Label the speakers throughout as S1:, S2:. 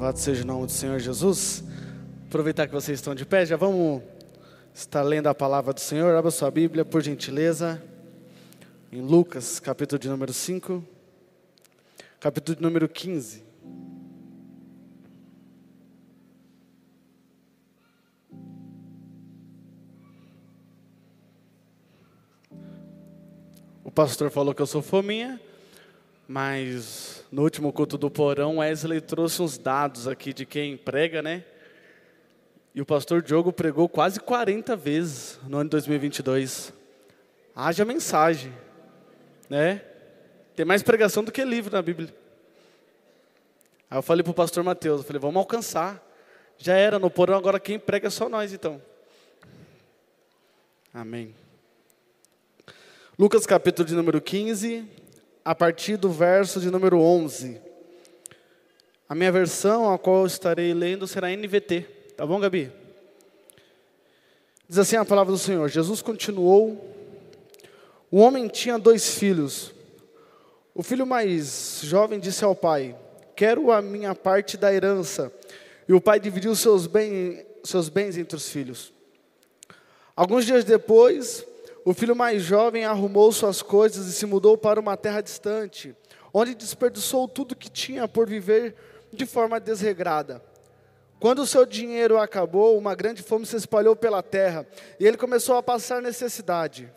S1: Louvado seja o nome do Senhor Jesus. Aproveitar que vocês estão de pé, já vamos estar lendo a palavra do Senhor. Abra sua Bíblia, por gentileza, em Lucas, capítulo de número 5, capítulo de número 15. O pastor falou que eu sou fominha, mas no último culto do porão, Wesley trouxe uns dados aqui de quem prega, né? E o pastor Diogo pregou quase 40 vezes no ano de 2022. Haja mensagem, né? Tem mais pregação do que livro na Bíblia. Aí eu falei para o pastor Mateus, eu falei, vamos alcançar. Já era no porão, agora quem prega é só nós então. Amém. Lucas capítulo de número 15, a partir do verso de número 11. A minha versão, a qual estarei lendo, será NVT. Tá bom, Gabi? Diz assim a palavra do Senhor: Jesus continuou. O homem tinha dois filhos. O filho mais jovem disse ao pai: Quero a minha parte da herança. E o pai dividiu seus, seus bens entre os filhos. Alguns dias depois, o filho mais jovem arrumou suas coisas e se mudou para uma terra distante, onde desperdiçou tudo que tinha por viver de forma desregrada. Quando o seu dinheiro acabou, uma grande fome se espalhou pela terra e ele começou a passar necessidade.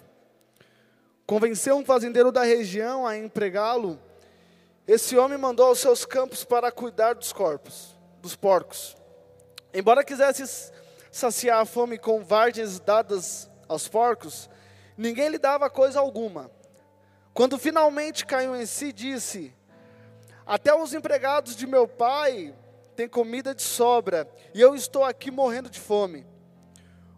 S1: Convenceu um fazendeiro da região a empregá-lo. Esse homem mandou aos seus campos para cuidar dos corpos, dos porcos. Embora quisesse saciar a fome com vargens dadas aos porcos, Ninguém lhe dava coisa alguma. Quando finalmente caiu em si, disse: Até os empregados de meu pai têm comida de sobra, e eu estou aqui morrendo de fome.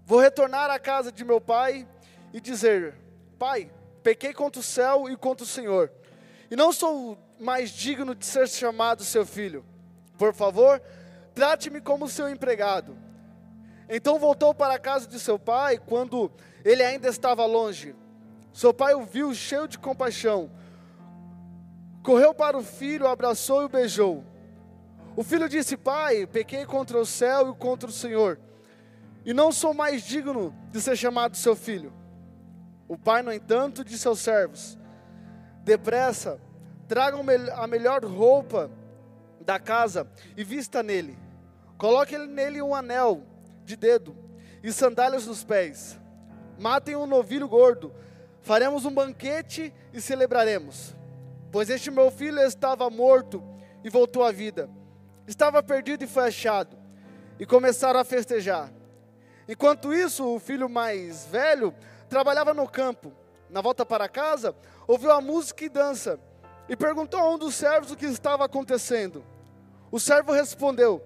S1: Vou retornar à casa de meu pai e dizer: Pai, pequei contra o céu e contra o Senhor, e não sou mais digno de ser chamado seu filho. Por favor, trate-me como seu empregado. Então voltou para a casa de seu pai, quando ele ainda estava longe. Seu pai o viu cheio de compaixão. Correu para o filho, abraçou e o beijou. O filho disse: Pai, pequei contra o céu e contra o Senhor, e não sou mais digno de ser chamado seu filho. O pai, no entanto, disse aos servos: Depressa, tragam a melhor roupa da casa e vista nele. Coloque nele um anel de dedo e sandálias nos pés matem um novilho gordo, faremos um banquete e celebraremos. Pois este meu filho estava morto e voltou à vida, estava perdido e foi achado, e começaram a festejar. Enquanto isso, o filho mais velho trabalhava no campo. Na volta para casa, ouviu a música e dança, e perguntou a um dos servos o que estava acontecendo. O servo respondeu: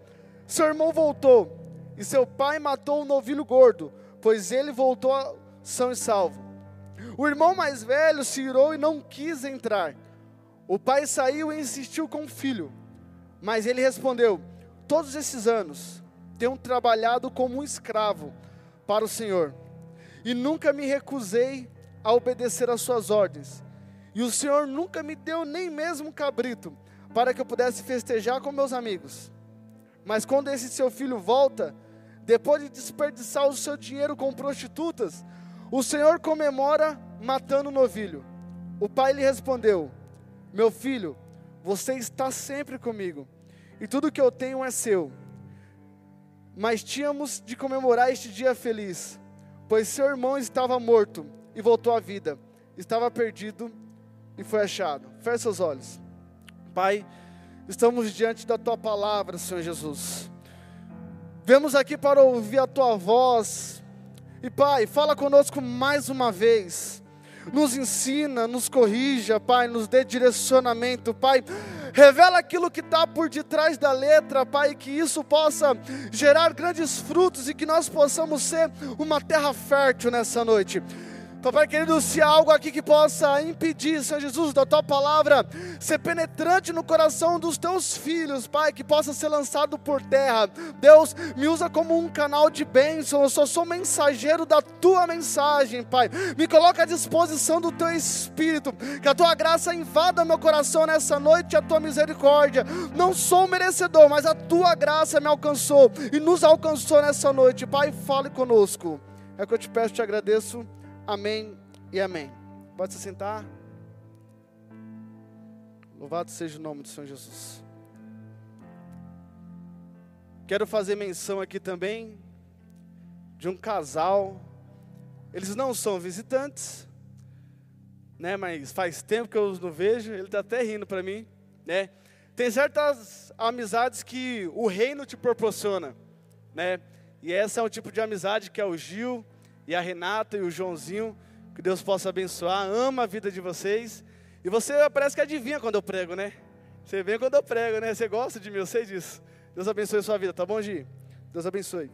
S1: Seu irmão voltou, e seu pai matou um novilho gordo pois ele voltou são e salvo. O irmão mais velho se irou e não quis entrar. O pai saiu e insistiu com o filho, mas ele respondeu: Todos esses anos tenho trabalhado como um escravo para o Senhor, e nunca me recusei a obedecer às suas ordens. E o Senhor nunca me deu nem mesmo um cabrito para que eu pudesse festejar com meus amigos. Mas quando esse seu filho volta, depois de desperdiçar o seu dinheiro com prostitutas, o Senhor comemora matando o novilho. O pai lhe respondeu: Meu filho, você está sempre comigo, e tudo que eu tenho é seu. Mas tínhamos de comemorar este dia feliz, pois seu irmão estava morto e voltou à vida, estava perdido e foi achado. Feche seus olhos. Pai, estamos diante da tua palavra, Senhor Jesus. Vemos aqui para ouvir a tua voz. E Pai, fala conosco mais uma vez. Nos ensina, nos corrija, Pai, nos dê direcionamento, Pai. Revela aquilo que está por detrás da letra, Pai, que isso possa gerar grandes frutos e que nós possamos ser uma terra fértil nessa noite. Então, Pai querido, se há algo aqui que possa impedir, Senhor Jesus, da tua palavra ser penetrante no coração dos teus filhos, Pai, que possa ser lançado por terra. Deus, me usa como um canal de bênção. Eu só sou mensageiro da tua mensagem, Pai. Me coloca à disposição do teu espírito. Que a tua graça invada meu coração nessa noite, a tua misericórdia. Não sou merecedor, mas a tua graça me alcançou e nos alcançou nessa noite. Pai, fale conosco. É o que eu te peço, te agradeço. Amém e amém. Pode se sentar. Louvado seja o nome do Senhor Jesus. Quero fazer menção aqui também de um casal. Eles não são visitantes, né? Mas faz tempo que eu os não vejo. Ele está até rindo para mim, né? Tem certas amizades que o reino te proporciona, né? E essa é o tipo de amizade que é o Gil e a Renata e o Joãozinho, que Deus possa abençoar, ama a vida de vocês. E você parece que adivinha quando eu prego, né? Você vem quando eu prego, né? Você gosta de mim, eu sei disso. Deus abençoe a sua vida, tá bom, Gi? Deus abençoe.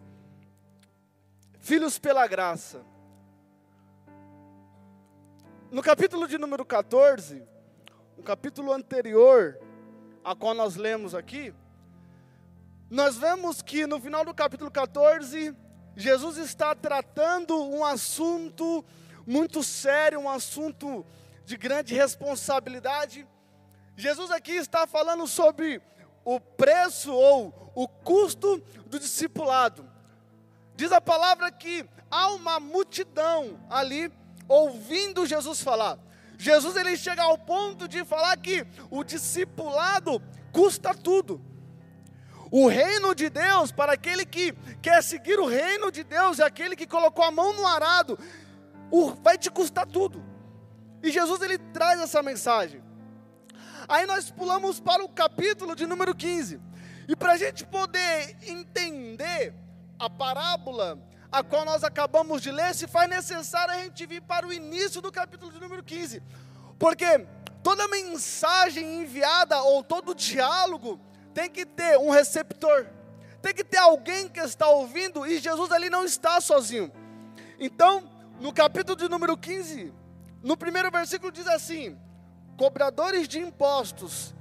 S1: Filhos pela graça. No capítulo de número 14, um capítulo anterior a qual nós lemos aqui, nós vemos que no final do capítulo 14, Jesus está tratando um assunto muito sério, um assunto de grande responsabilidade. Jesus aqui está falando sobre o preço ou o custo do discipulado. Diz a palavra que há uma multidão ali ouvindo Jesus falar. Jesus ele chega ao ponto de falar que o discipulado custa tudo. O reino de Deus, para aquele que quer seguir o reino de Deus, é aquele que colocou a mão no arado, vai te custar tudo. E Jesus ele traz essa mensagem. Aí nós pulamos para o capítulo de número 15. E para a gente poder entender a parábola a qual nós acabamos de ler, se faz necessário a gente vir para o início do capítulo de número 15. Porque toda mensagem enviada ou todo diálogo tem que ter um receptor, tem que ter alguém que está ouvindo, e Jesus ali não está sozinho. Então, no capítulo de número 15, no primeiro versículo diz assim: cobradores de impostos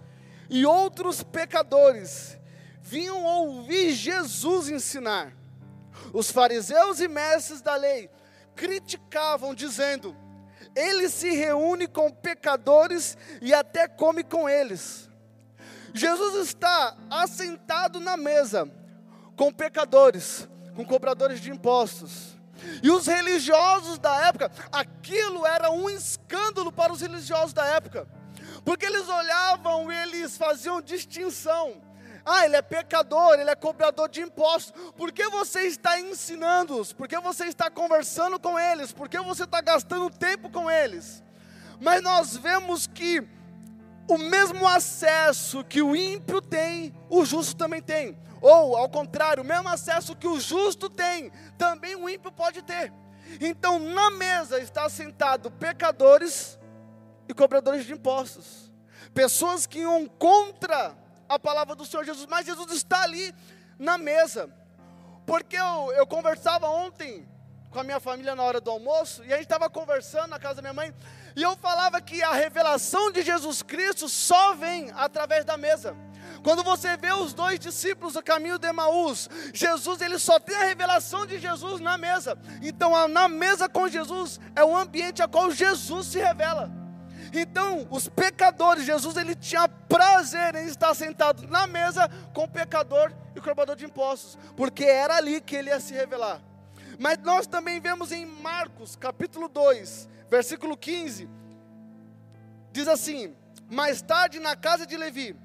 S1: e outros pecadores vinham ouvir Jesus ensinar. Os fariseus e mestres da lei criticavam, dizendo: Ele se reúne com pecadores e até come com eles. Jesus está assentado na mesa com pecadores, com cobradores de impostos. E os religiosos da época, aquilo era um escândalo para os religiosos da época, porque eles olhavam e eles faziam distinção. Ah, ele é pecador, ele é cobrador de impostos. Por que você está ensinando-os? Por que você está conversando com eles? Por que você está gastando tempo com eles? Mas nós vemos que o mesmo acesso que o ímpio tem, o justo também tem. Ou, ao contrário, o mesmo acesso que o justo tem, também o ímpio pode ter. Então, na mesa está sentado pecadores e cobradores de impostos. Pessoas que iam contra a palavra do Senhor Jesus, mas Jesus está ali na mesa. Porque eu, eu conversava ontem com a minha família na hora do almoço, e a gente estava conversando na casa da minha mãe, e eu falava que a revelação de Jesus Cristo só vem através da mesa. Quando você vê os dois discípulos do caminho de Emaús, Jesus ele só tem a revelação de Jesus na mesa. Então, na mesa com Jesus é o ambiente a qual Jesus se revela. Então, os pecadores, Jesus ele tinha prazer em estar sentado na mesa com o pecador e o cobrador de impostos, porque era ali que ele ia se revelar. Mas nós também vemos em Marcos, capítulo 2, versículo 15, diz assim: Mais tarde na casa de Levi,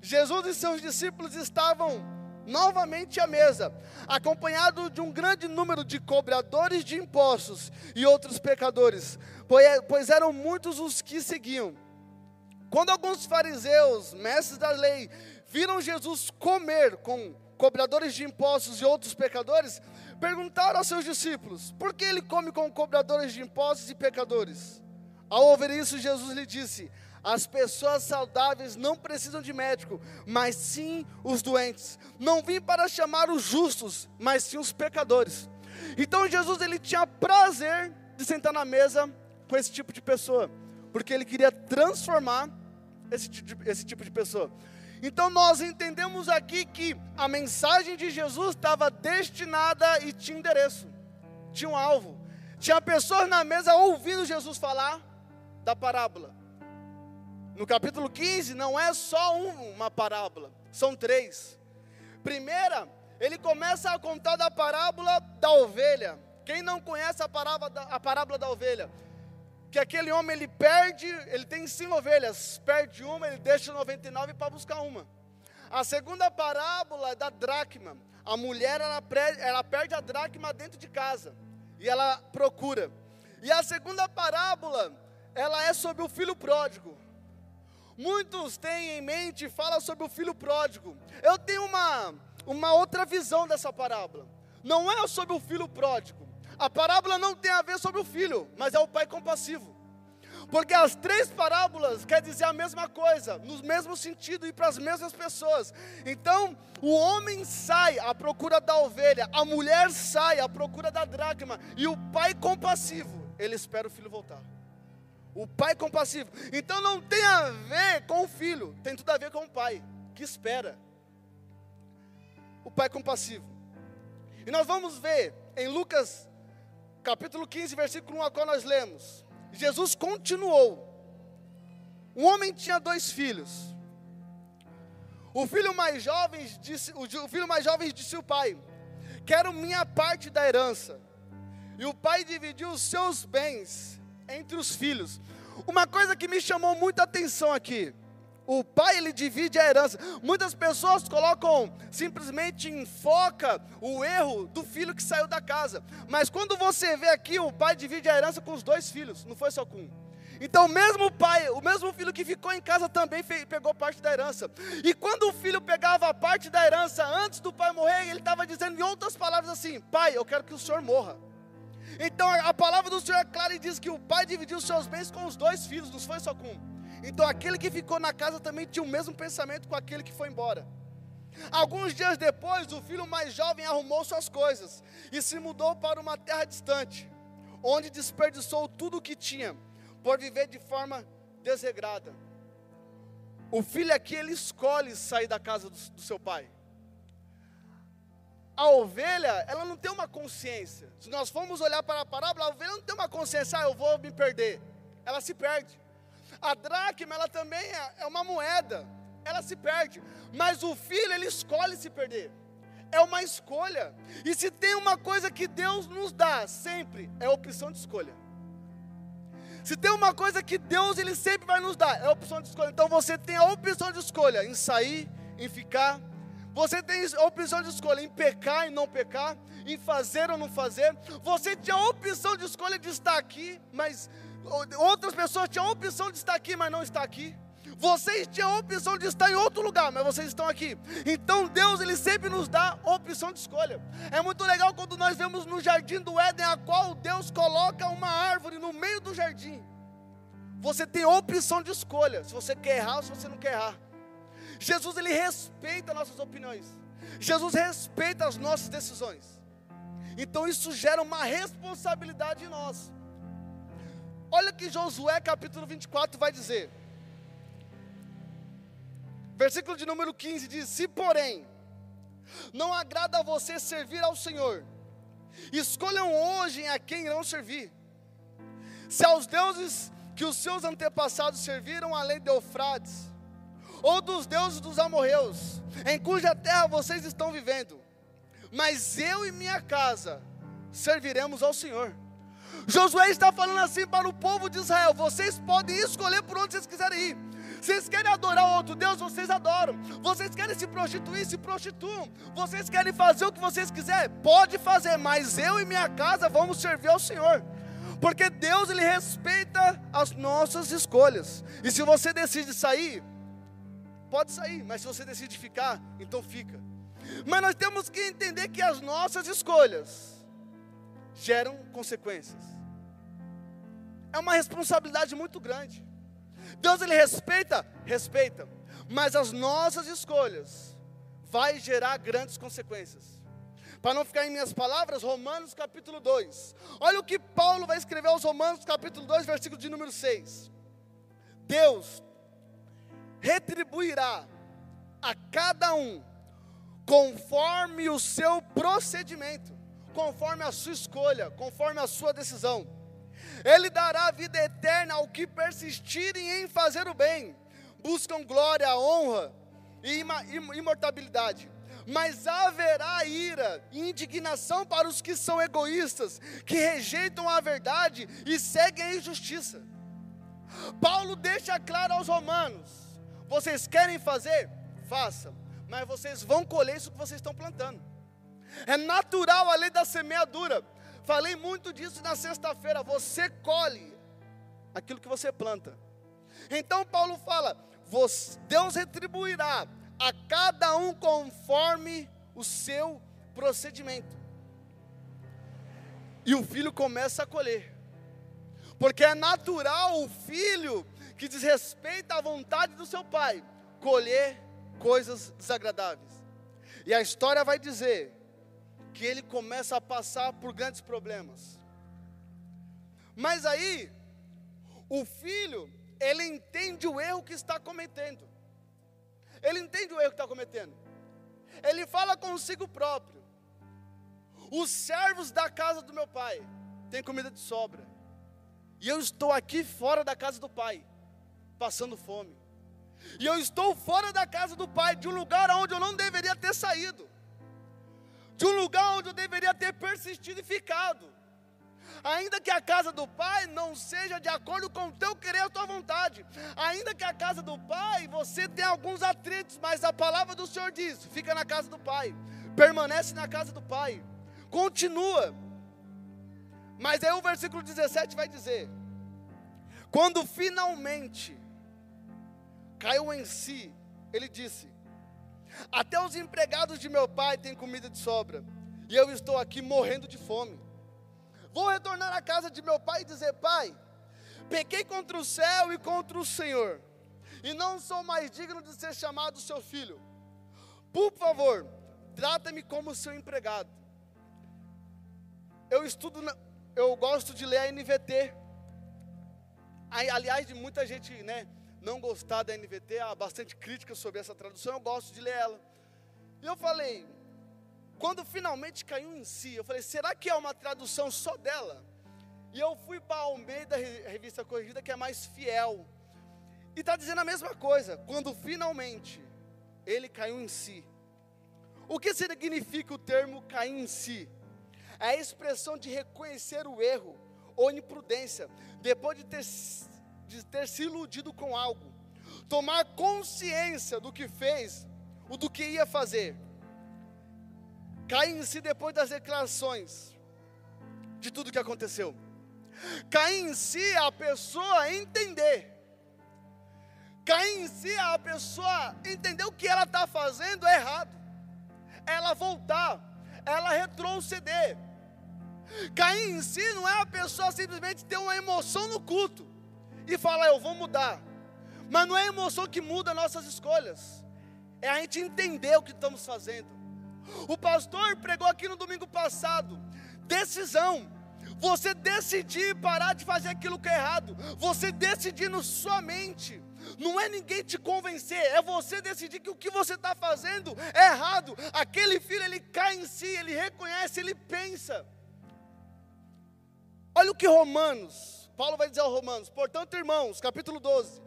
S1: Jesus e seus discípulos estavam novamente à mesa, acompanhado de um grande número de cobradores de impostos e outros pecadores, pois eram muitos os que seguiam. Quando alguns fariseus, mestres da lei, viram Jesus comer com cobradores de impostos e outros pecadores, perguntaram aos seus discípulos: por que ele come com cobradores de impostos e pecadores? Ao ouvir isso, Jesus lhe disse: as pessoas saudáveis não precisam de médico, mas sim os doentes. Não vim para chamar os justos, mas sim os pecadores. Então Jesus ele tinha prazer de sentar na mesa com esse tipo de pessoa, porque ele queria transformar esse, esse tipo de pessoa. Então nós entendemos aqui que a mensagem de Jesus estava destinada e tinha endereço, tinha um alvo. Tinha pessoas na mesa ouvindo Jesus falar da parábola. No capítulo 15 não é só uma parábola, são três. Primeira, ele começa a contar da parábola da ovelha. Quem não conhece a parábola da, a parábola da ovelha? Que aquele homem ele perde, ele tem cinco ovelhas, perde uma, ele deixa 99 para buscar uma. A segunda parábola é da dracma. A mulher ela, ela perde a dracma dentro de casa e ela procura. E a segunda parábola, ela é sobre o filho pródigo. Muitos têm em mente falam sobre o filho pródigo. Eu tenho uma, uma outra visão dessa parábola. Não é sobre o filho pródigo. A parábola não tem a ver sobre o filho, mas é o pai compassivo. Porque as três parábolas quer dizer a mesma coisa, no mesmo sentido e para as mesmas pessoas. Então, o homem sai à procura da ovelha, a mulher sai à procura da dracma, e o pai compassivo, ele espera o filho voltar. O pai compassivo. Então não tem a ver com o filho, tem tudo a ver com o pai, que espera. O pai compassivo. E nós vamos ver em Lucas capítulo 15, versículo 1 a qual nós lemos. Jesus continuou. Um homem tinha dois filhos. O filho mais jovem disse, o filho mais jovem disse ao pai: Quero minha parte da herança. E o pai dividiu os seus bens entre os filhos. Uma coisa que me chamou muita atenção aqui. O pai ele divide a herança. Muitas pessoas colocam simplesmente em foca o erro do filho que saiu da casa. Mas quando você vê aqui, o pai divide a herança com os dois filhos, não foi só com um. Então, o mesmo pai, o mesmo filho que ficou em casa também pegou parte da herança. E quando o filho pegava a parte da herança antes do pai morrer, ele estava dizendo em outras palavras assim: Pai, eu quero que o senhor morra. Então, a palavra do Senhor é clara e diz que o pai dividiu os seus bens com os dois filhos, não foi só com um. Então aquele que ficou na casa também tinha o mesmo pensamento com aquele que foi embora. Alguns dias depois, o filho mais jovem arrumou suas coisas e se mudou para uma terra distante, onde desperdiçou tudo o que tinha, por viver de forma desregrada. O filho aqui, ele escolhe sair da casa do, do seu pai. A ovelha, ela não tem uma consciência. Se nós formos olhar para a parábola, a ovelha não tem uma consciência, ah, eu vou me perder. Ela se perde. A dracma, ela também é, é uma moeda, ela se perde. Mas o filho, ele escolhe se perder. É uma escolha. E se tem uma coisa que Deus nos dá sempre, é a opção de escolha. Se tem uma coisa que Deus ele sempre vai nos dar, é a opção de escolha. Então você tem a opção de escolha em sair, em ficar. Você tem a opção de escolha em pecar e não pecar, em fazer ou não fazer. Você tem a opção de escolha de estar aqui, mas Outras pessoas tinham a opção de estar aqui, mas não está aqui. Vocês tinham a opção de estar em outro lugar, mas vocês estão aqui. Então Deus, Ele sempre nos dá opção de escolha. É muito legal quando nós vemos no jardim do Éden, a qual Deus coloca uma árvore no meio do jardim. Você tem opção de escolha, se você quer errar ou se você não quer errar. Jesus, Ele respeita nossas opiniões. Jesus respeita as nossas decisões. Então isso gera uma responsabilidade em nós. Olha que Josué capítulo 24 vai dizer. Versículo de número 15 diz: Se porém não agrada a você servir ao Senhor, escolham hoje a quem irão servir. Se aos deuses que os seus antepassados serviram além de Eufrates, ou dos deuses dos amorreus, em cuja terra vocês estão vivendo, mas eu e minha casa serviremos ao Senhor. Josué está falando assim para o povo de Israel: vocês podem escolher por onde vocês quiserem ir. Vocês querem adorar outro Deus, vocês adoram. Vocês querem se prostituir, se prostituam. Vocês querem fazer o que vocês quiserem, pode fazer, mas eu e minha casa vamos servir ao Senhor. Porque Deus ele respeita as nossas escolhas. E se você decide sair, pode sair, mas se você decide ficar, então fica. Mas nós temos que entender que as nossas escolhas geram consequências. É uma responsabilidade muito grande. Deus ele respeita, respeita, mas as nossas escolhas vai gerar grandes consequências. Para não ficar em minhas palavras, Romanos capítulo 2. Olha o que Paulo vai escrever aos Romanos capítulo 2, versículo de número 6. Deus retribuirá a cada um conforme o seu procedimento, conforme a sua escolha, conforme a sua decisão. Ele dará vida eterna ao que persistirem em fazer o bem, buscam glória, honra e imortabilidade mas haverá ira e indignação para os que são egoístas, que rejeitam a verdade e seguem a injustiça. Paulo deixa claro aos romanos: vocês querem fazer? Façam, mas vocês vão colher isso que vocês estão plantando. É natural a lei da semeadura. Falei muito disso na sexta-feira. Você colhe aquilo que você planta. Então Paulo fala: Deus retribuirá a cada um conforme o seu procedimento. E o filho começa a colher, porque é natural o filho que desrespeita a vontade do seu pai colher coisas desagradáveis. E a história vai dizer que ele começa a passar por grandes problemas. Mas aí, o filho, ele entende o erro que está cometendo. Ele entende o erro que está cometendo. Ele fala consigo próprio. Os servos da casa do meu pai têm comida de sobra. E eu estou aqui fora da casa do pai, passando fome. E eu estou fora da casa do pai, de um lugar onde eu não deveria ter saído. De um lugar onde eu deveria ter persistido e ficado ainda que a casa do pai não seja de acordo com o teu querer a tua vontade, ainda que a casa do pai você tenha alguns atritos, mas a palavra do Senhor diz: fica na casa do pai, permanece na casa do pai, continua. Mas aí o versículo 17 vai dizer: quando finalmente caiu em si, ele disse: Até os empregados de meu pai têm comida de sobra, e eu estou aqui morrendo de fome. Vou retornar à casa de meu pai e dizer: Pai, pequei contra o céu e contra o Senhor, e não sou mais digno de ser chamado seu filho. Por favor, trata-me como seu empregado. Eu estudo, eu gosto de ler a NVT. Aliás, de muita gente, né, não gostar da NVT, há bastante crítica sobre essa tradução, eu gosto de ler ela. E eu falei, quando finalmente caiu em si, eu falei: será que é uma tradução só dela? E eu fui para Almeida, revista corrigida, que é mais fiel. E está dizendo a mesma coisa. Quando finalmente ele caiu em si. O que significa o termo cair em si? É a expressão de reconhecer o erro ou imprudência, depois de ter, de ter se iludido com algo. Tomar consciência do que fez, o do que ia fazer cai em si depois das declarações de tudo que aconteceu. Cai em si a pessoa entender. Cai em si a pessoa entender o que ela está fazendo é errado. Ela voltar, ela retroceder. Cair em si não é a pessoa simplesmente ter uma emoção no culto e falar, eu vou mudar. Mas não é a emoção que muda nossas escolhas, é a gente entender o que estamos fazendo. O pastor pregou aqui no domingo passado: decisão. Você decidir parar de fazer aquilo que é errado. Você decidir na sua mente. Não é ninguém te convencer, é você decidir que o que você está fazendo é errado. Aquele filho, ele cai em si, ele reconhece, ele pensa. Olha o que Romanos, Paulo vai dizer aos Romanos, portanto, irmãos, capítulo 12: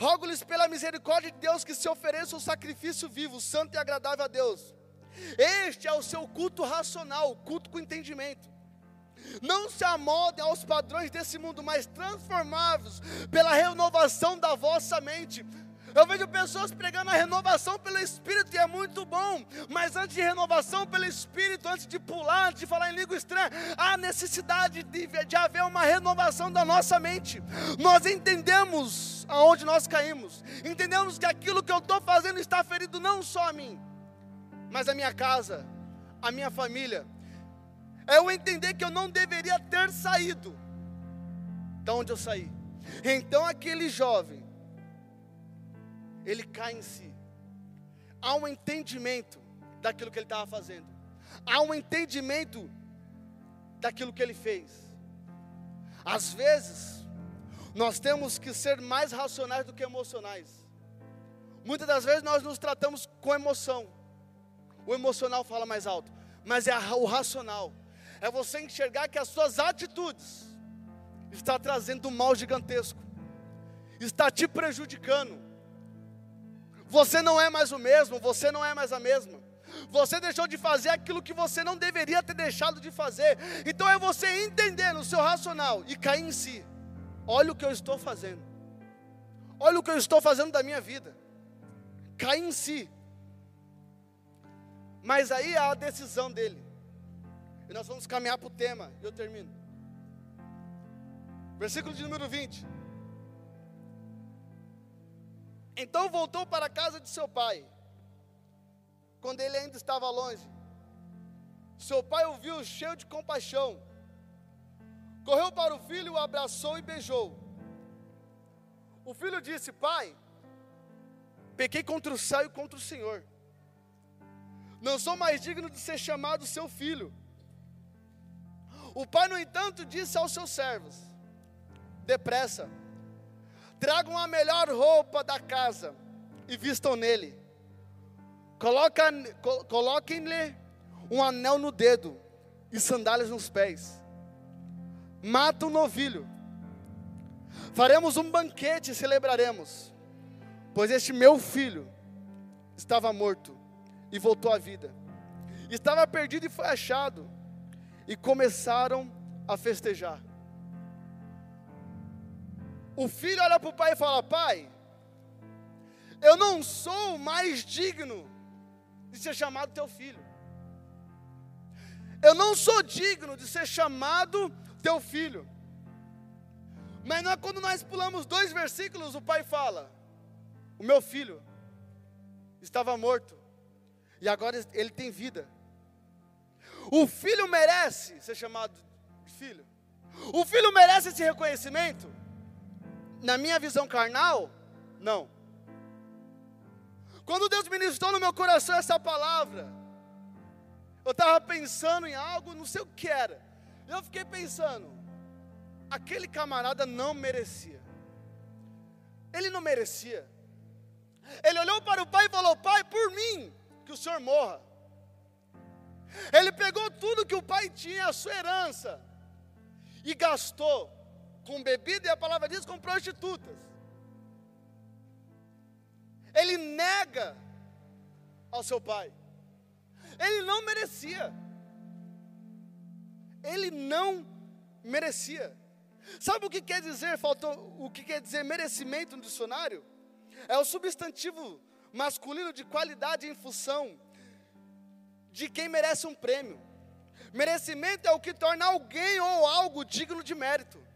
S1: Rogo-lhes pela misericórdia de Deus que se ofereça um sacrifício vivo, santo e agradável a Deus. Este é o seu culto racional, culto com entendimento. Não se amoldem aos padrões desse mundo, mas transformados pela renovação da vossa mente. Eu vejo pessoas pregando a renovação pelo Espírito e é muito bom, mas antes de renovação pelo Espírito, antes de pular, antes de falar em língua estranha, há necessidade de, de haver uma renovação da nossa mente. Nós entendemos aonde nós caímos, entendemos que aquilo que eu estou fazendo está ferido não só a mim, mas a minha casa, a minha família. É eu entender que eu não deveria ter saído da onde eu saí. Então aquele jovem ele cai em si. Há um entendimento daquilo que ele estava fazendo. há um entendimento daquilo que ele fez. Às vezes, nós temos que ser mais racionais do que emocionais. Muitas das vezes nós nos tratamos com emoção. O emocional fala mais alto, mas é o racional. É você enxergar que as suas atitudes está trazendo um mal gigantesco. Está te prejudicando. Você não é mais o mesmo, você não é mais a mesma. Você deixou de fazer aquilo que você não deveria ter deixado de fazer. Então é você entender no seu racional e cair em si. Olha o que eu estou fazendo. Olha o que eu estou fazendo da minha vida. Cair em si. Mas aí há a decisão dele. E nós vamos caminhar para o tema. E eu termino. Versículo de número 20. Então voltou para a casa de seu pai quando ele ainda estava longe. Seu pai o viu cheio de compaixão. Correu para o filho, o abraçou e beijou. O filho disse: Pai, pequei contra o céu e contra o Senhor. Não sou mais digno de ser chamado seu filho. O pai, no entanto, disse aos seus servos: Depressa, tragam a melhor roupa da casa e vistam nele Coloquem-lhe um anel no dedo e sandálias nos pés. Mata um novilho. Faremos um banquete e celebraremos, pois este meu filho estava morto e voltou à vida. Estava perdido e foi achado. E começaram a festejar. O filho olha para o pai e fala: Pai, eu não sou mais digno de ser chamado teu filho. Eu não sou digno de ser chamado teu filho. Mas não é quando nós pulamos dois versículos, o pai fala: O meu filho estava morto e agora ele tem vida. O filho merece ser chamado filho. O filho merece esse reconhecimento? Na minha visão carnal, não. Quando Deus ministrou no meu coração essa palavra, eu estava pensando em algo, não sei o que era. Eu fiquei pensando, aquele camarada não merecia. Ele não merecia. Ele olhou para o pai e falou: Pai, por mim, que o senhor morra. Ele pegou tudo que o pai tinha, a sua herança, e gastou com bebida, e a palavra diz com prostitutas ele nega ao seu pai. Ele não merecia. Ele não merecia. Sabe o que quer dizer, faltou, o que quer dizer merecimento no dicionário? É o substantivo masculino de qualidade em função de quem merece um prêmio. Merecimento é o que torna alguém ou algo digno de mérito.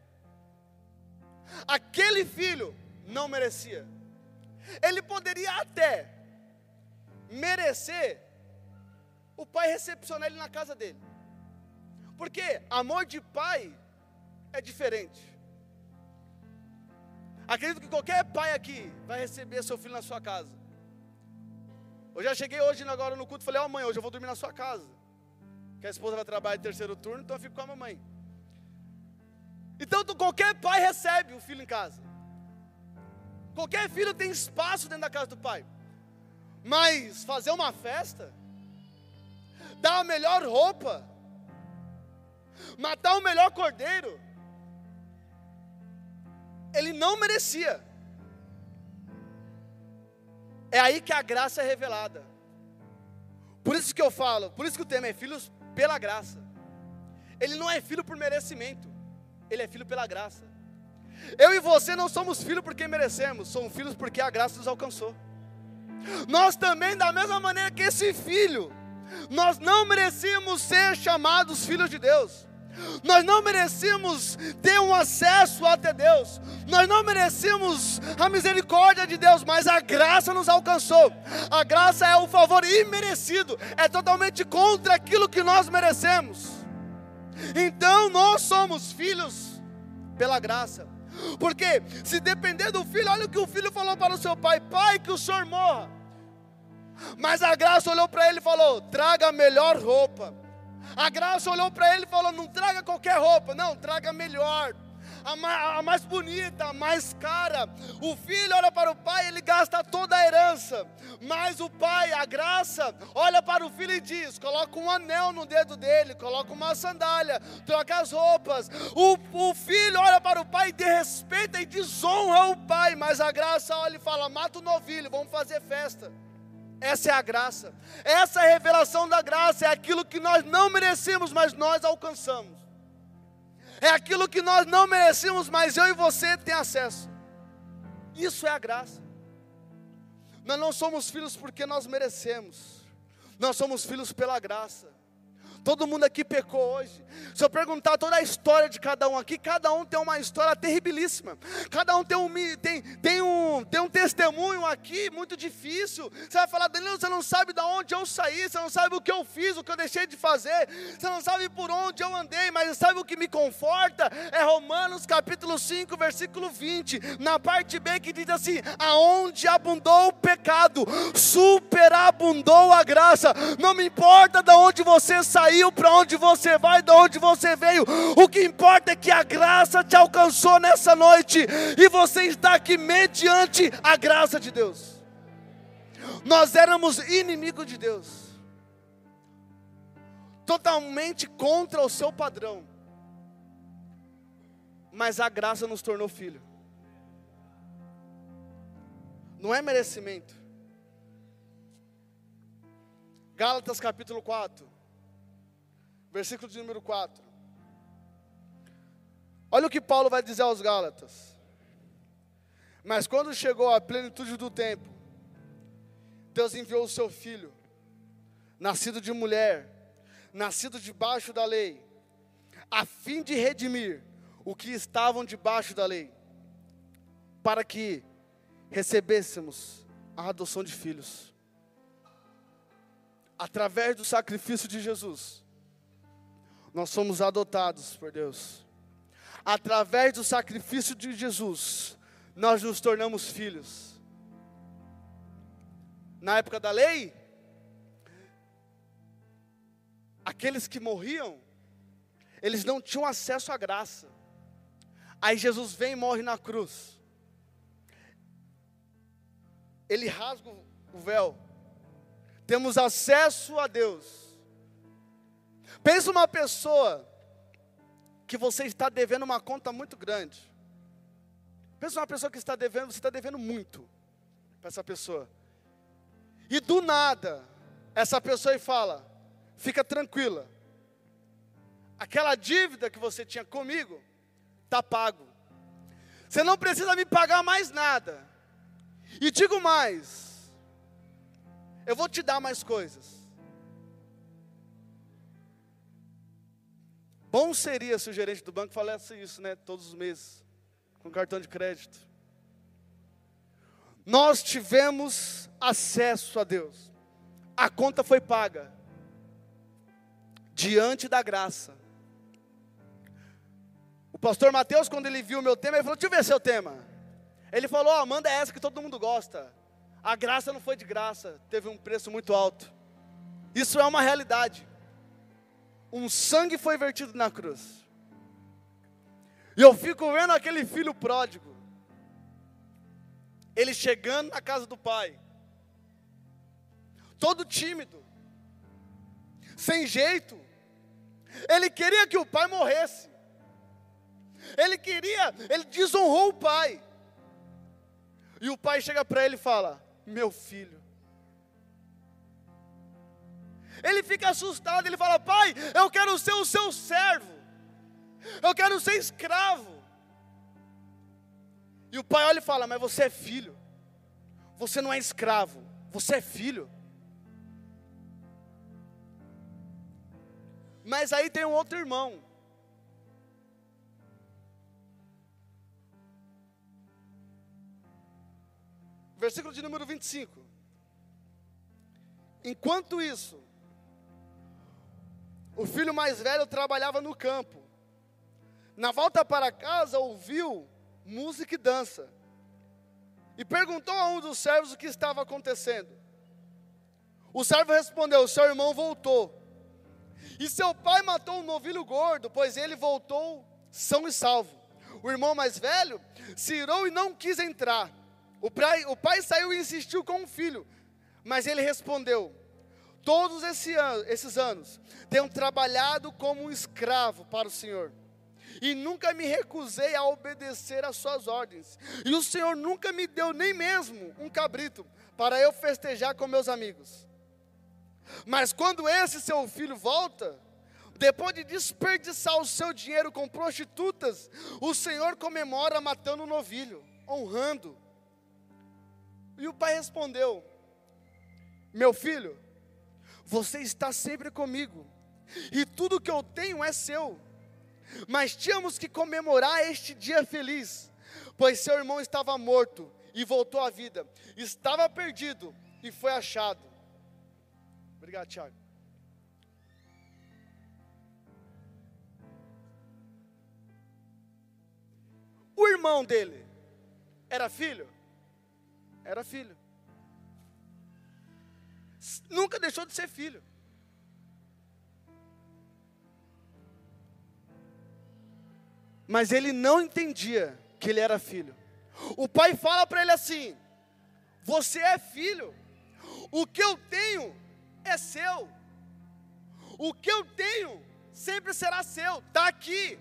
S1: Aquele filho não merecia. Ele poderia até merecer o pai recepcionar ele na casa dele. Porque amor de pai é diferente. Acredito que qualquer pai aqui vai receber seu filho na sua casa. Eu já cheguei hoje agora no culto e falei, ó oh, mãe, hoje eu vou dormir na sua casa. Que a esposa vai trabalhar em terceiro turno, então eu fico com a mamãe. Então qualquer pai recebe o filho em casa. Qualquer filho tem espaço dentro da casa do pai. Mas fazer uma festa, dar a melhor roupa, matar o melhor cordeiro, ele não merecia. É aí que a graça é revelada. Por isso que eu falo, por isso que o tema é filhos pela graça. Ele não é filho por merecimento, ele é filho pela graça. Eu e você não somos filhos porque merecemos, somos filhos porque a graça nos alcançou. Nós também, da mesma maneira que esse filho, nós não merecíamos ser chamados filhos de Deus. Nós não merecíamos ter um acesso até Deus, nós não merecíamos a misericórdia de Deus, mas a graça nos alcançou. A graça é o favor imerecido, é totalmente contra aquilo que nós merecemos. Então nós somos filhos pela graça. Porque se depender do filho, olha o que o filho falou para o seu pai: Pai, que o senhor morra. Mas a graça olhou para ele e falou: traga a melhor roupa. A graça olhou para ele e falou: não traga qualquer roupa, não, traga melhor a mais, a mais bonita, a mais cara. O filho olha para o pai, ele gasta toda a herança. Mas o pai, a graça, olha para o filho e diz: coloca um anel no dedo dele, coloca uma sandália, troca as roupas. O, o filho olha para o pai e desrespeita e desonra o pai. Mas a graça olha e fala: mata o novilho, vamos fazer festa. Essa é a graça. Essa é a revelação da graça. É aquilo que nós não merecemos, mas nós alcançamos é aquilo que nós não merecemos, mas eu e você tem acesso. Isso é a graça. Nós não somos filhos porque nós merecemos, nós somos filhos pela graça. Todo mundo aqui pecou hoje. Se eu perguntar toda a história de cada um aqui, cada um tem uma história terribilíssima. Cada um tem um, tem, tem um, tem um testemunho aqui muito difícil. Você vai falar, Danilo, você não sabe de onde eu saí, você não sabe o que eu fiz, o que eu deixei de fazer, você não sabe por onde eu andei, mas sabe o que me conforta? É Romanos capítulo 5, versículo 20, na parte B que diz assim: aonde abundou o pecado, superabundou a graça. Não me importa de onde você saiu saiu, para onde você vai, de onde você veio. O que importa é que a graça te alcançou nessa noite e você está aqui mediante a graça de Deus. Nós éramos inimigos de Deus, totalmente contra o seu padrão, mas a graça nos tornou filho. Não é merecimento. Gálatas capítulo 4 versículo de número 4. Olha o que Paulo vai dizer aos Gálatas. Mas quando chegou a plenitude do tempo, Deus enviou o seu filho, nascido de mulher, nascido debaixo da lei, a fim de redimir o que estavam debaixo da lei, para que recebêssemos a adoção de filhos. Através do sacrifício de Jesus, nós somos adotados por Deus. Através do sacrifício de Jesus, nós nos tornamos filhos. Na época da lei, aqueles que morriam, eles não tinham acesso à graça. Aí Jesus vem e morre na cruz. Ele rasga o véu. Temos acesso a Deus. Pensa uma pessoa que você está devendo uma conta muito grande. Pensa uma pessoa que está devendo, você está devendo muito para essa pessoa. E do nada, essa pessoa fala: fica tranquila, aquela dívida que você tinha comigo está pago. Você não precisa me pagar mais nada. E digo mais, eu vou te dar mais coisas. Bom seria se o gerente do banco falasse isso, né? Todos os meses, com cartão de crédito. Nós tivemos acesso a Deus. A conta foi paga. Diante da graça. O pastor Mateus, quando ele viu o meu tema, ele falou: Deixa eu ver seu tema. Ele falou: oh, manda essa que todo mundo gosta. A graça não foi de graça, teve um preço muito alto. Isso é uma realidade um sangue foi vertido na cruz. E eu fico vendo aquele filho pródigo, ele chegando na casa do pai, todo tímido, sem jeito, ele queria que o pai morresse, ele queria, ele desonrou o pai, e o pai chega para ele e fala: Meu filho, ele fica assustado, ele fala: Pai, eu quero ser o seu servo, eu quero ser escravo. E o pai olha e fala: Mas você é filho, você não é escravo, você é filho. Mas aí tem um outro irmão. Versículo de número 25. Enquanto isso, o filho mais velho trabalhava no campo. Na volta para casa, ouviu música e dança. E perguntou a um dos servos o que estava acontecendo.
S2: O servo respondeu: Seu irmão voltou. E seu pai matou um novilho gordo, pois ele voltou são e salvo. O irmão mais velho se irou e não quis entrar. O pai, o pai saiu e insistiu com o filho, mas ele respondeu: Todos esse an esses anos tenho trabalhado como um escravo para o Senhor, e nunca me recusei a obedecer às suas ordens. E o Senhor nunca me deu nem mesmo um cabrito para eu festejar com meus amigos. Mas quando esse seu filho volta, depois de desperdiçar o seu dinheiro com prostitutas, o Senhor comemora matando um novilho, honrando. E o pai respondeu: Meu filho, você está sempre comigo, e tudo que eu tenho é seu. Mas tínhamos que comemorar este dia feliz, pois seu irmão estava morto e voltou à vida, estava perdido e foi achado. Obrigado, Tiago. O irmão dele era filho? Era filho. Nunca deixou de ser filho. Mas ele não entendia que ele era filho. O pai fala para ele assim: Você é filho. O que eu tenho é seu. O que eu tenho sempre será seu. Está aqui.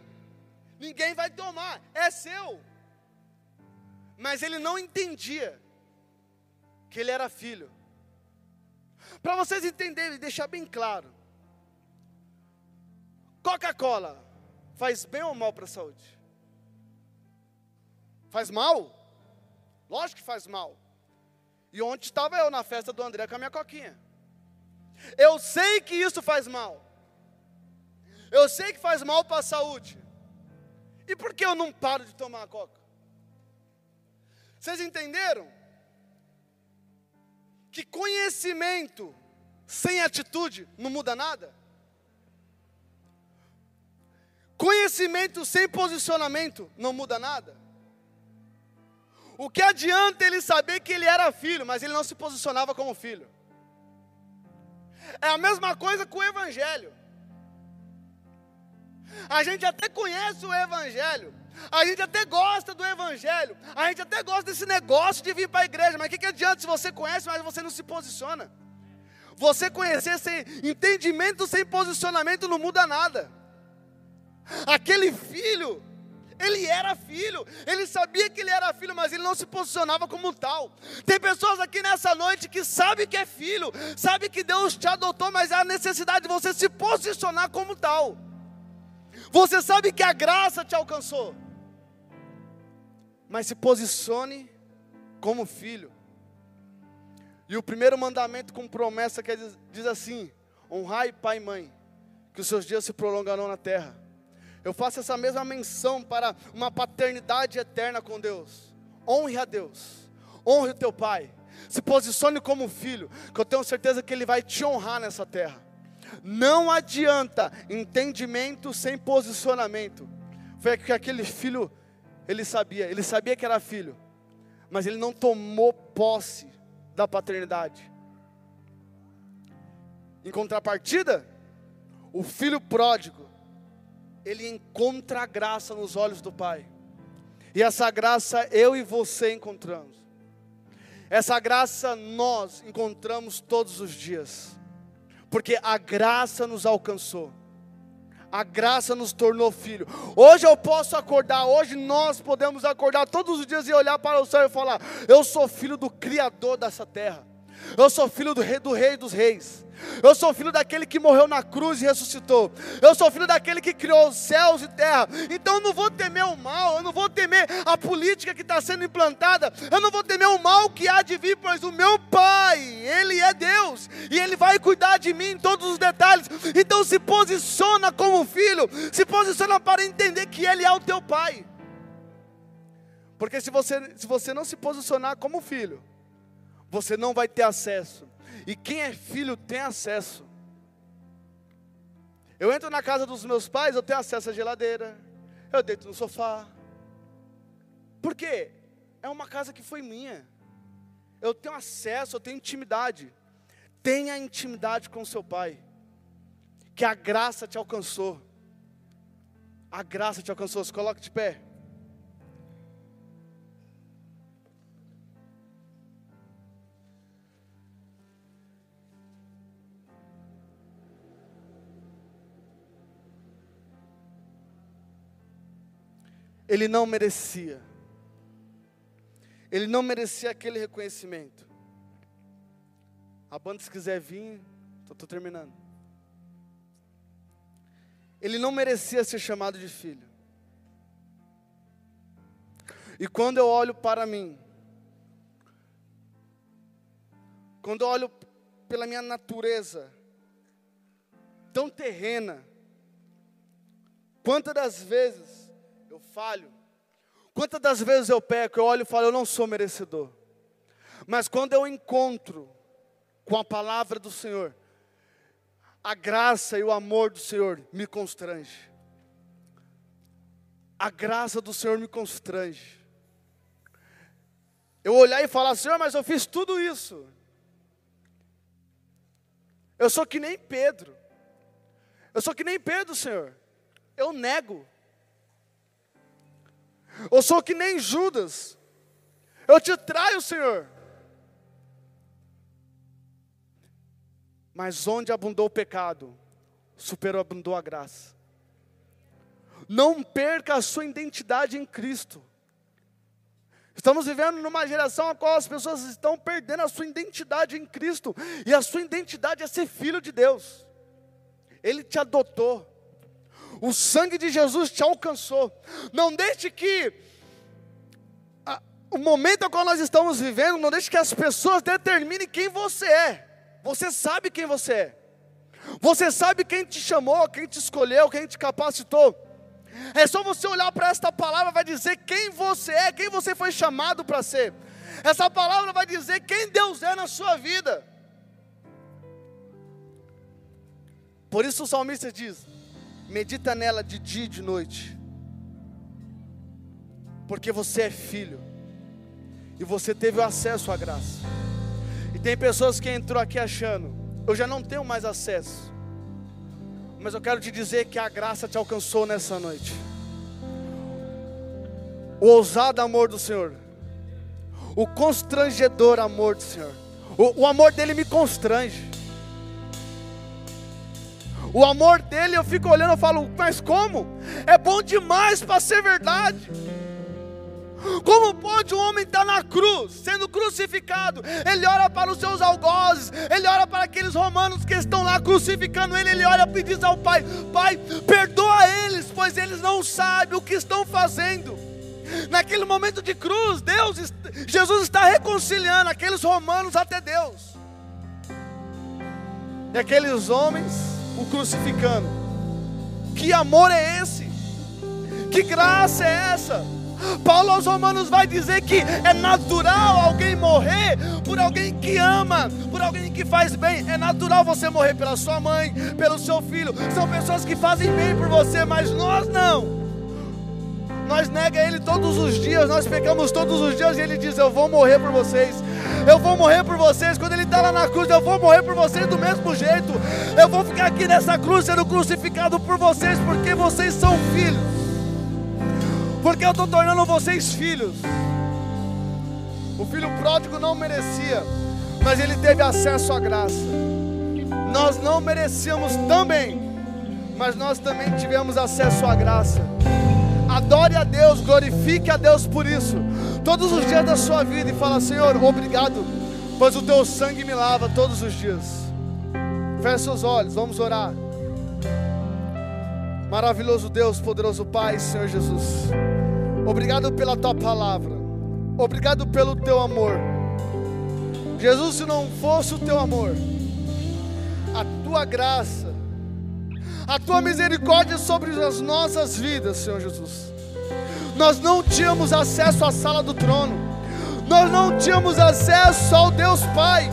S2: Ninguém vai tomar. É seu. Mas ele não entendia que ele era filho. Para vocês entenderem e deixar bem claro. Coca-Cola faz bem ou mal para a saúde? Faz mal? Lógico que faz mal. E ontem estava eu na festa do André com a minha coquinha. Eu sei que isso faz mal. Eu sei que faz mal para a saúde. E por que eu não paro de tomar a coca? Vocês entenderam? Que conhecimento sem atitude não muda nada? Conhecimento sem posicionamento não muda nada? O que adianta ele saber que ele era filho, mas ele não se posicionava como filho? É a mesma coisa com o Evangelho. A gente até conhece o Evangelho, a gente até gosta do Evangelho, a gente até gosta desse negócio de vir para a igreja, mas o que, que adianta se você conhece, mas você não se posiciona? Você conhecer sem entendimento, sem posicionamento, não muda nada. Aquele filho, ele era filho, ele sabia que ele era filho, mas ele não se posicionava como tal. Tem pessoas aqui nessa noite que sabem que é filho, sabe que Deus te adotou, mas há necessidade de você se posicionar como tal. Você sabe que a graça te alcançou, mas se posicione como filho. E o primeiro mandamento com promessa que diz assim: honrai pai e mãe, que os seus dias se prolongarão na terra. Eu faço essa mesma menção para uma paternidade eterna com Deus. Honre a Deus, honre o teu pai, se posicione como filho, que eu tenho certeza que ele vai te honrar nessa terra. Não adianta entendimento sem posicionamento. Foi que aquele filho, ele sabia, ele sabia que era filho, mas ele não tomou posse da paternidade. Em contrapartida, o filho pródigo, ele encontra a graça nos olhos do Pai. E essa graça eu e você encontramos. Essa graça nós encontramos todos os dias. Porque a graça nos alcançou. A graça nos tornou filho. Hoje eu posso acordar, hoje nós podemos acordar todos os dias e olhar para o céu e falar: Eu sou filho do Criador dessa terra. Eu sou filho do Rei, do Rei dos Reis. Eu sou filho daquele que morreu na cruz e ressuscitou. Eu sou filho daquele que criou os céus e terra. Então eu não vou temer o mal, eu não vou temer a política que está sendo implantada, eu não vou temer o mal que há de vir, pois o meu Pai, Ele é Deus e Ele vai cuidar de mim em todos os detalhes. Então se posiciona como filho, se posiciona para entender que Ele é o teu Pai. Porque se você, se você não se posicionar como filho, você não vai ter acesso e quem é filho tem acesso. Eu entro na casa dos meus pais, eu tenho acesso à geladeira, eu deito no sofá. Por quê? É uma casa que foi minha. Eu tenho acesso, eu tenho intimidade. Tenha intimidade com seu pai. Que a graça te alcançou. A graça te alcançou. Se coloque de pé. Ele não merecia. Ele não merecia aquele reconhecimento. A banda, se quiser vir, estou terminando. Ele não merecia ser chamado de filho. E quando eu olho para mim, quando eu olho pela minha natureza tão terrena, quantas das vezes eu falho. Quantas das vezes eu peco, eu olho e falo, eu não sou merecedor. Mas quando eu encontro com a palavra do Senhor, a graça e o amor do Senhor me constrange. A graça do Senhor me constrange. Eu olhar e falar, Senhor, mas eu fiz tudo isso. Eu sou que nem Pedro. Eu sou que nem Pedro, Senhor. Eu nego. Eu sou que nem Judas. Eu te traio, Senhor. Mas onde abundou o pecado, superabundou a graça. Não perca a sua identidade em Cristo. Estamos vivendo numa geração a qual as pessoas estão perdendo a sua identidade em Cristo, e a sua identidade é ser filho de Deus. Ele te adotou. O sangue de Jesus te alcançou. Não deixe que a, o momento ao qual nós estamos vivendo, não deixe que as pessoas determinem quem você é. Você sabe quem você é. Você sabe quem te chamou, quem te escolheu, quem te capacitou. É só você olhar para esta palavra, vai dizer quem você é, quem você foi chamado para ser. Essa palavra vai dizer quem Deus é na sua vida. Por isso o salmista diz: medita nela de dia e de noite, porque você é filho, e você teve o acesso à graça. E tem pessoas que entrou aqui achando, eu já não tenho mais acesso, mas eu quero te dizer que a graça te alcançou nessa noite. O ousado amor do Senhor, o constrangedor amor do Senhor, o, o amor dele me constrange. O amor dele, eu fico olhando e falo, mas como? É bom demais para ser verdade. Como pode um homem estar na cruz, sendo crucificado? Ele olha para os seus algozes, ele olha para aqueles romanos que estão lá crucificando ele, ele olha e diz ao Pai: Pai, perdoa eles, pois eles não sabem o que estão fazendo. Naquele momento de cruz, Deus, Jesus está reconciliando aqueles romanos até Deus. E aqueles homens o crucificando. Que amor é esse? Que graça é essa? Paulo aos Romanos vai dizer que é natural alguém morrer por alguém que ama, por alguém que faz bem. É natural você morrer pela sua mãe, pelo seu filho. São pessoas que fazem bem por você, mas nós não. Nós nega ele todos os dias, nós pecamos todos os dias e ele diz: Eu vou morrer por vocês eu vou morrer por vocês. Quando Ele está lá na cruz, eu vou morrer por vocês do mesmo jeito. Eu vou ficar aqui nessa cruz sendo crucificado por vocês, porque vocês são filhos. Porque eu estou tornando vocês filhos. O filho pródigo não merecia, mas ele teve acesso à graça. Nós não merecíamos também, mas nós também tivemos acesso à graça. Adore a Deus, glorifique a Deus por isso. Todos os dias da sua vida e fala: Senhor, obrigado, pois o teu sangue me lava todos os dias. Feche seus olhos, vamos orar. Maravilhoso Deus, poderoso Pai, Senhor Jesus. Obrigado pela tua palavra. Obrigado pelo teu amor. Jesus, se não fosse o teu amor, a tua graça, a tua misericórdia sobre as nossas vidas, Senhor Jesus. Nós não tínhamos acesso à sala do trono, nós não tínhamos acesso ao Deus Pai,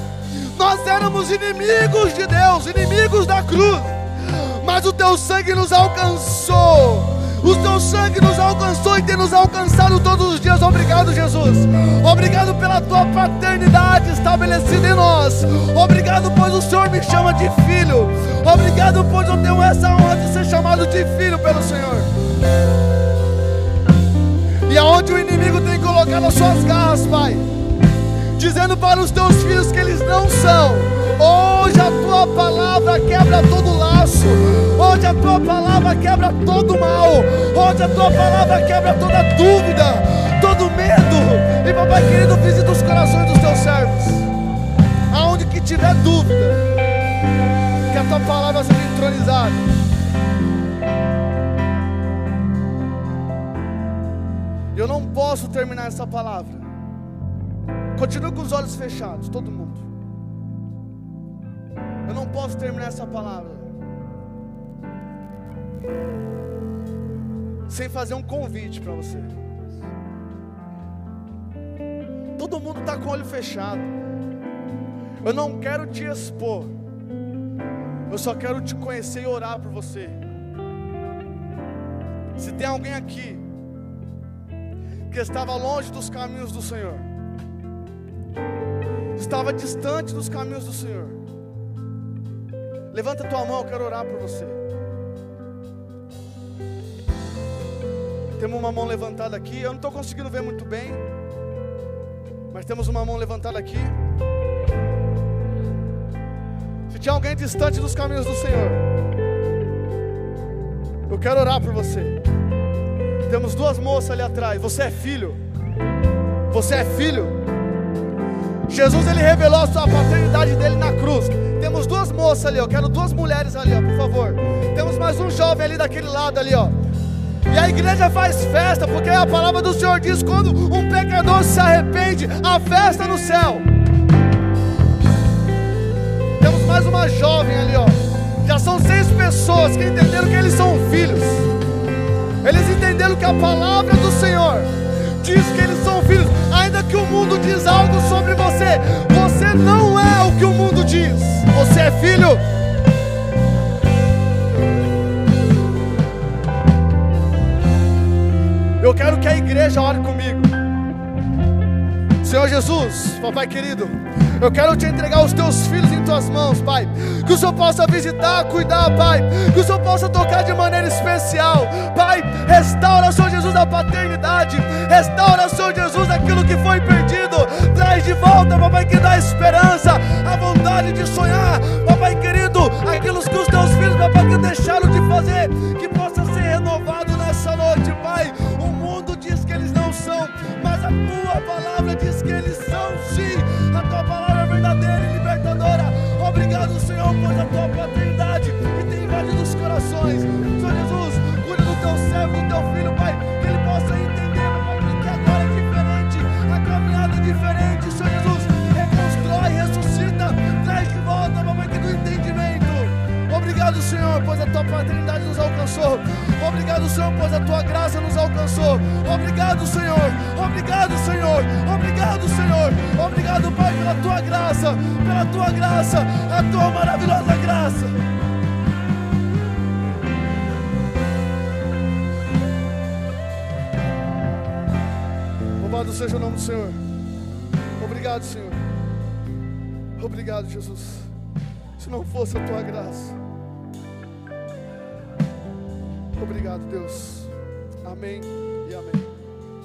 S2: nós éramos inimigos de Deus, inimigos da cruz, mas o teu sangue nos alcançou, O teu sangue nos alcançou e tem nos alcançado todos os dias. Obrigado, Jesus. Obrigado pela tua paternidade estabelecida em nós. Obrigado, pois o Senhor me chama de filho. Obrigado, pois eu tenho essa honra de ser chamado de filho pelo Senhor. E aonde o inimigo tem colocado as suas garras, Pai, dizendo para os teus filhos que eles não são. Hoje a tua palavra quebra todo laço. Hoje a tua palavra quebra todo mal. Hoje a tua palavra quebra toda dúvida, todo medo. E papai querido, visita os corações dos teus servos. Aonde que tiver dúvida, que a tua palavra seja entronizada. Eu não posso terminar essa palavra. Continue com os olhos fechados, todo mundo. Eu não posso terminar essa palavra sem fazer um convite para você. Todo mundo está com o olho fechado. Eu não quero te expor. Eu só quero te conhecer e orar por você. Se tem alguém aqui que estava longe dos caminhos do Senhor, estava distante dos caminhos do Senhor, levanta tua mão, eu quero orar por você. Temos uma mão levantada aqui, eu não estou conseguindo ver muito bem, mas temos uma mão levantada aqui. Se tinha alguém distante dos caminhos do Senhor, eu quero orar por você. Temos duas moças ali atrás. Você é filho. Você é filho. Jesus ele revelou a sua paternidade dele na cruz. Temos duas moças ali, ó. Quero duas mulheres ali, ó, por favor. Temos mais um jovem ali daquele lado ali, ó. E a igreja faz festa, porque a palavra do Senhor diz: quando um pecador se arrepende, há festa no céu. Temos mais uma jovem ali, ó. Já são seis pessoas que entenderam que eles são filhos. Eles entenderam que a palavra do Senhor diz que eles são filhos, ainda que o mundo diz algo sobre você, você não é o que o mundo diz. Você é filho. Eu quero que a igreja ore comigo. Senhor Jesus, papai querido, eu quero te entregar os teus filhos em tuas mãos, Pai. Que o Senhor possa visitar, cuidar, Pai. Que o Senhor possa tocar de maneira especial, Pai. Restaura, Senhor Jesus, a paternidade. Restaura, Senhor Jesus, aquilo que foi perdido. Traz de volta, papai, que dá esperança, a vontade de sonhar, papai querido, aquilo que os teus filhos, papai, que deixaram de fazer, que possa ser renovado nessa noite, Pai. O mundo diz que eles não são, mas a tua palavra Senhor, pois a tua paternidade nos alcançou. Obrigado, Senhor, pois a tua graça nos alcançou. Obrigado, Senhor. Obrigado, Senhor. Obrigado, Senhor. Obrigado, Pai, pela tua graça, pela tua graça, a tua maravilhosa graça. Louvado seja o nome do Senhor. Obrigado, Senhor. Obrigado, Jesus. Se não fosse a tua graça. Obrigado, Deus. Amém e amém.